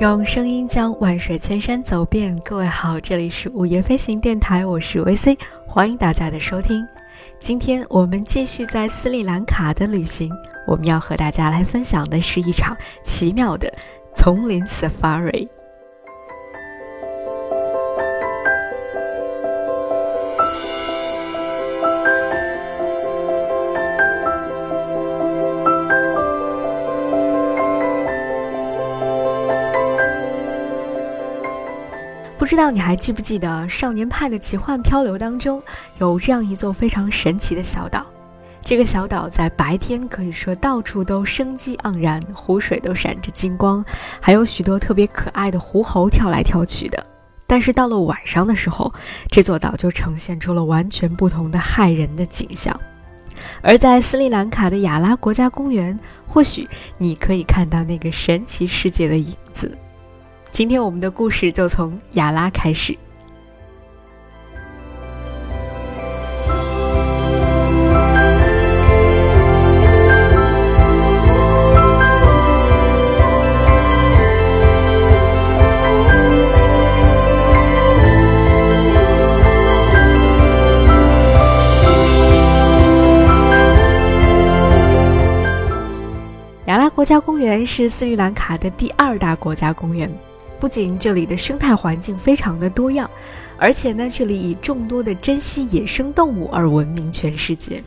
用声音将万水千山走遍。各位好，这里是午夜飞行电台，我是 VC，欢迎大家的收听。今天我们继续在斯里兰卡的旅行，我们要和大家来分享的是一场奇妙的丛林 safari。道你还记不记得《少年派的奇幻漂流》当中有这样一座非常神奇的小岛？这个小岛在白天可以说到处都生机盎然，湖水都闪着金光，还有许多特别可爱的狐猴跳来跳去的。但是到了晚上的时候，这座岛就呈现出了完全不同的骇人的景象。而在斯里兰卡的亚拉国家公园，或许你可以看到那个神奇世界的影子。今天我们的故事就从亚拉开始。亚拉国家公园是斯里兰卡的第二大国家公园。不仅这里的生态环境非常的多样，而且呢，这里以众多的珍稀野生动物而闻名全世界。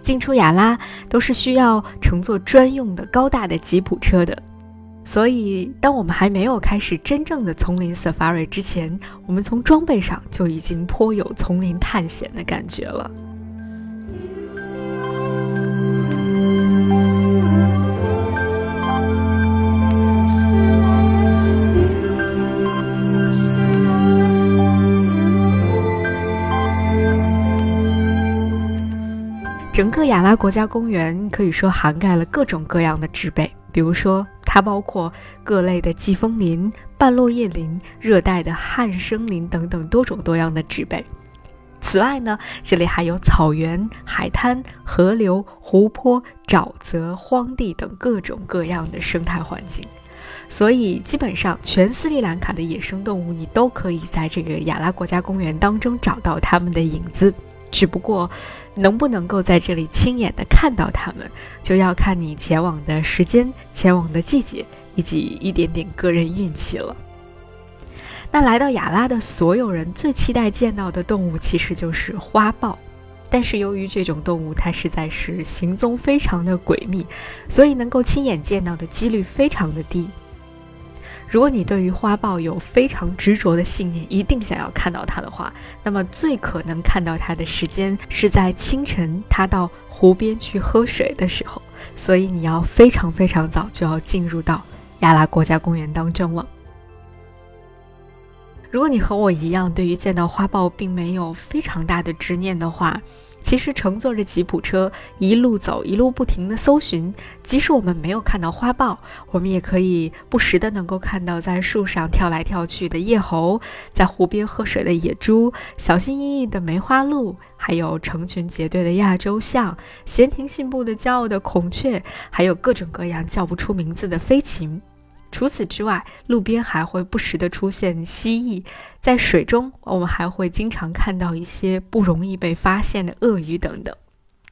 进出亚拉都是需要乘坐专用的高大的吉普车的，所以当我们还没有开始真正的丛林 safari 之前，我们从装备上就已经颇有丛林探险的感觉了。整个亚拉国家公园可以说涵盖了各种各样的植被，比如说它包括各类的季风林、半落叶林、热带的旱生林等等多种多样的植被。此外呢，这里还有草原、海滩、河流、湖泊、沼泽、荒地等各种各样的生态环境。所以，基本上全斯里兰卡的野生动物，你都可以在这个亚拉国家公园当中找到它们的影子。只不过，能不能够在这里亲眼的看到它们，就要看你前往的时间、前往的季节以及一点点个人运气了。那来到亚拉的所有人最期待见到的动物，其实就是花豹。但是由于这种动物它实在是行踪非常的诡秘，所以能够亲眼见到的几率非常的低。如果你对于花豹有非常执着的信念，一定想要看到它的话，那么最可能看到它的时间是在清晨，它到湖边去喝水的时候。所以你要非常非常早就要进入到亚拉国家公园当中了。如果你和我一样，对于见到花豹并没有非常大的执念的话，其实乘坐着吉普车一路走，一路不停的搜寻，即使我们没有看到花豹，我们也可以不时的能够看到在树上跳来跳去的叶猴，在湖边喝水的野猪，小心翼翼的梅花鹿，还有成群结队的亚洲象，闲庭信步的骄傲的孔雀，还有各种各样叫不出名字的飞禽。除此之外，路边还会不时的出现蜥蜴，在水中，我们还会经常看到一些不容易被发现的鳄鱼等等。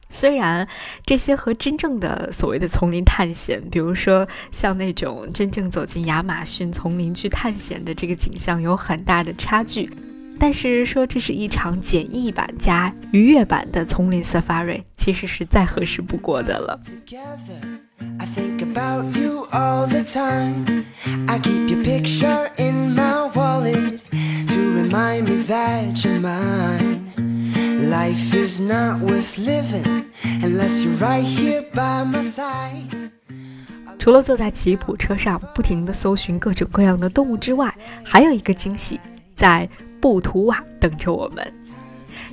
虽然这些和真正的所谓的丛林探险，比如说像那种真正走进亚马逊丛林去探险的这个景象有很大的差距，但是说这是一场简易版加愉悦版的丛林 safari，其实是再合适不过的了。I think about you all the time. I keep your picture in my wallet to remind me that you're mine. Life is not worth living unless you're right here by my side. 除了坐在吉普车上不停地搜寻各种各样的动物之外，还有一个惊喜在布图瓦等着我们。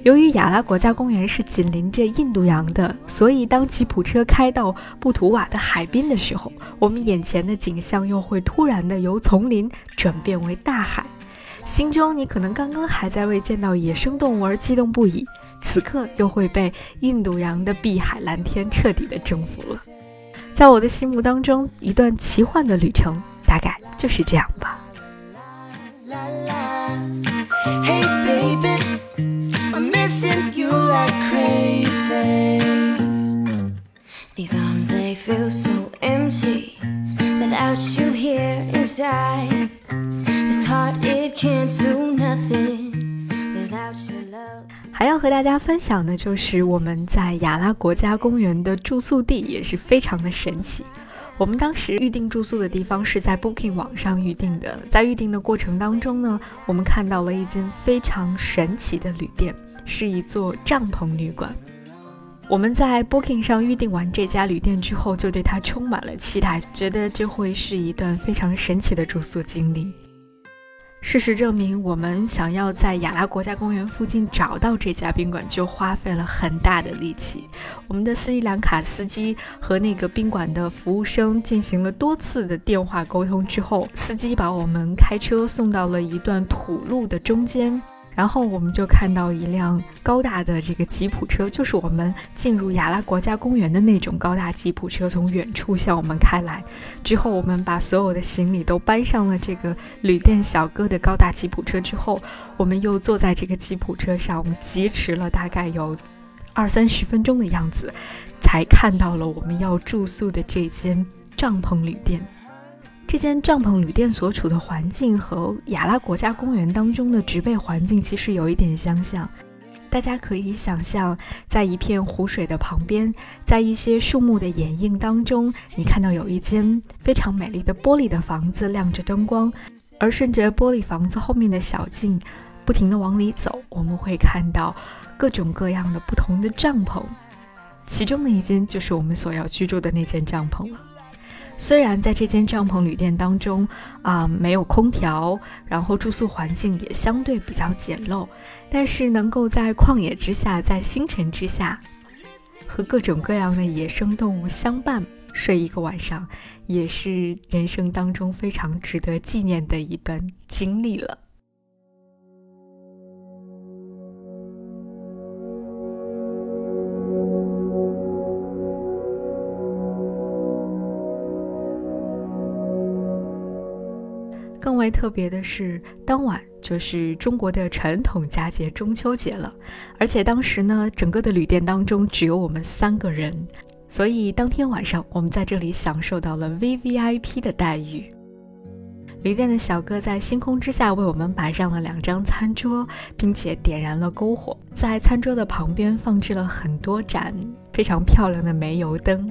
由于雅拉国家公园是紧邻着印度洋的，所以当吉普车开到布图瓦的海滨的时候，我们眼前的景象又会突然的由丛林转变为大海。心中你可能刚刚还在为见到野生动物而激动不已，此刻又会被印度洋的碧海蓝天彻底的征服了。在我的心目当中，一段奇幻的旅程大概就是这样吧。还要和大家分享的就是我们在雅拉国家公园的住宿地也是非常的神奇。我们当时预定住宿的地方是在 Booking 网上预定的，在预定的过程当中呢，我们看到了一间非常神奇的旅店，是一座帐篷旅馆。我们在 Booking 上预定完这家旅店之后，就对它充满了期待，觉得这会是一段非常神奇的住宿经历。事实证明，我们想要在雅拉国家公园附近找到这家宾馆，就花费了很大的力气。我们的斯里兰卡司机和那个宾馆的服务生进行了多次的电话沟通之后，司机把我们开车送到了一段土路的中间。然后我们就看到一辆高大的这个吉普车，就是我们进入雅拉国家公园的那种高大吉普车，从远处向我们开来。之后我们把所有的行李都搬上了这个旅店小哥的高大吉普车之后，我们又坐在这个吉普车上，我们疾驰了大概有二三十分钟的样子，才看到了我们要住宿的这间帐篷旅店。这间帐篷旅店所处的环境和雅拉国家公园当中的植被环境其实有一点相像。大家可以想象，在一片湖水的旁边，在一些树木的掩映当中，你看到有一间非常美丽的玻璃的房子亮着灯光，而顺着玻璃房子后面的小径，不停地往里走，我们会看到各种各样的不同的帐篷，其中的一间就是我们所要居住的那间帐篷了。虽然在这间帐篷旅店当中，啊，没有空调，然后住宿环境也相对比较简陋，但是能够在旷野之下，在星辰之下，和各种各样的野生动物相伴睡一个晚上，也是人生当中非常值得纪念的一段经历了。特别的是，当晚就是中国的传统佳节中秋节了，而且当时呢，整个的旅店当中只有我们三个人，所以当天晚上我们在这里享受到了 VVIP 的待遇。旅店的小哥在星空之下为我们摆上了两张餐桌，并且点燃了篝火，在餐桌的旁边放置了很多盏非常漂亮的煤油灯。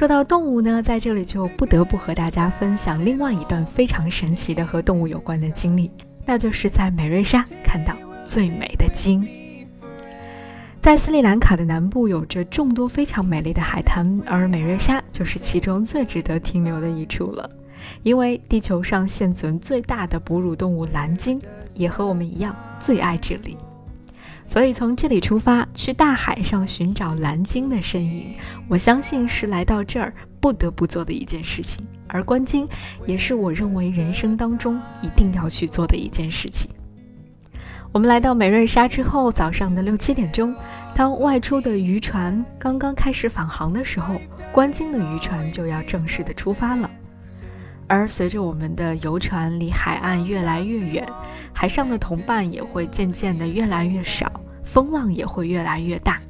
说到动物呢，在这里就不得不和大家分享另外一段非常神奇的和动物有关的经历，那就是在美瑞莎看到最美的鲸。在斯里兰卡的南部有着众多非常美丽的海滩，而美瑞莎就是其中最值得停留的一处了，因为地球上现存最大的哺乳动物蓝鲸也和我们一样最爱这里。所以从这里出发，去大海上寻找蓝鲸的身影，我相信是来到这儿不得不做的一件事情。而观鲸也是我认为人生当中一定要去做的一件事情。我们来到美瑞莎之后，早上的六七点钟，当外出的渔船刚刚开始返航的时候，观鲸的渔船就要正式的出发了。而随着我们的游船离海岸越来越远，海上的同伴也会渐渐的越来越少，风浪也会越来越大，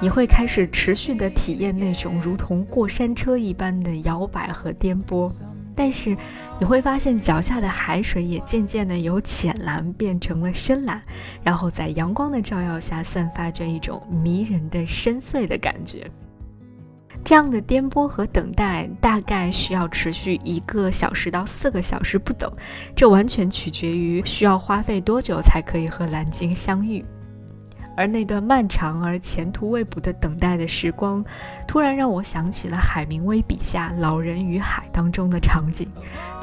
你会开始持续的体验那种如同过山车一般的摇摆和颠簸，但是你会发现脚下的海水也渐渐的由浅蓝变成了深蓝，然后在阳光的照耀下散发着一种迷人的深邃的感觉。这样的颠簸和等待大概需要持续一个小时到四个小时不等，这完全取决于需要花费多久才可以和蓝鲸相遇。而那段漫长而前途未卜的等待的时光，突然让我想起了海明威笔下《老人与海》当中的场景，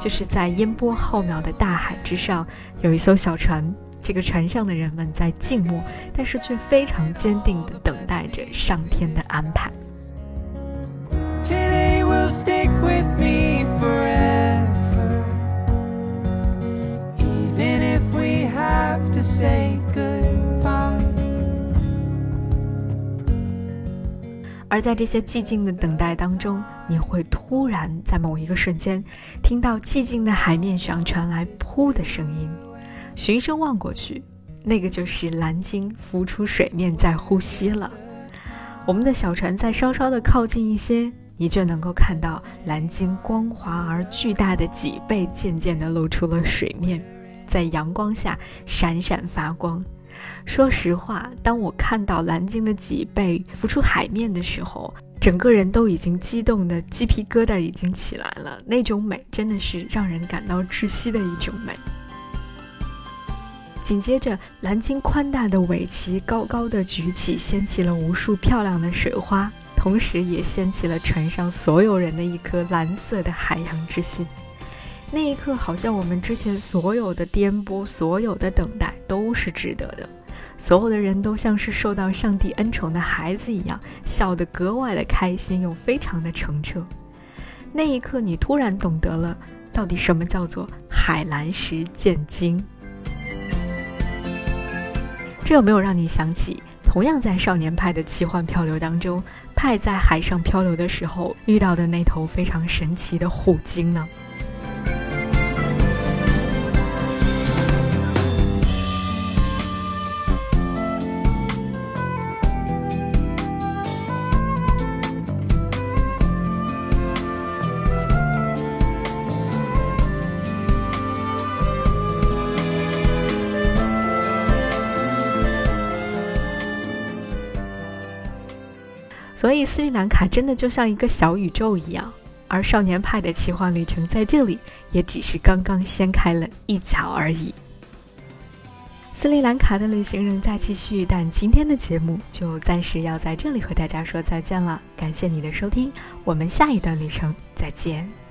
就是在烟波浩渺的大海之上，有一艘小船。这个船上的人们在静默，但是却非常坚定地等待着上天的安排。而在这些寂静的等待当中，你会突然在某一个瞬间，听到寂静的海面上传来“噗”的声音，循声望过去，那个就是蓝鲸浮出水面在呼吸了。我们的小船再稍稍的靠近一些，你就能够看到蓝鲸光滑而巨大的脊背渐渐的露出了水面，在阳光下闪闪发光。说实话，当我看到蓝鲸的脊背浮出海面的时候，整个人都已经激动的鸡皮疙瘩已经起来了。那种美真的是让人感到窒息的一种美。紧接着，蓝鲸宽大的尾鳍高高的举起，掀起了无数漂亮的水花，同时也掀起了船上所有人的一颗蓝色的海洋之心。那一刻，好像我们之前所有的颠簸，所有的等待都是值得的。所有的人都像是受到上帝恩宠的孩子一样，笑得格外的开心，又非常的澄澈。那一刻，你突然懂得了，到底什么叫做海蓝石见鲸。这有没有让你想起，同样在少年派的奇幻漂流当中，派在海上漂流的时候遇到的那头非常神奇的虎鲸呢？所以斯里兰卡真的就像一个小宇宙一样，而少年派的奇幻旅程在这里也只是刚刚掀开了一角而已。斯里兰卡的旅行仍在继续，但今天的节目就暂时要在这里和大家说再见了。感谢你的收听，我们下一段旅程再见。